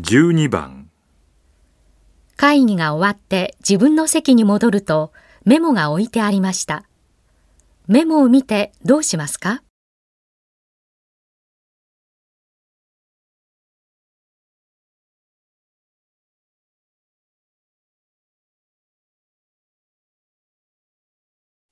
12番会議が終わって自分の席に戻るとメモが置いてありました。メモを見てどうしますか？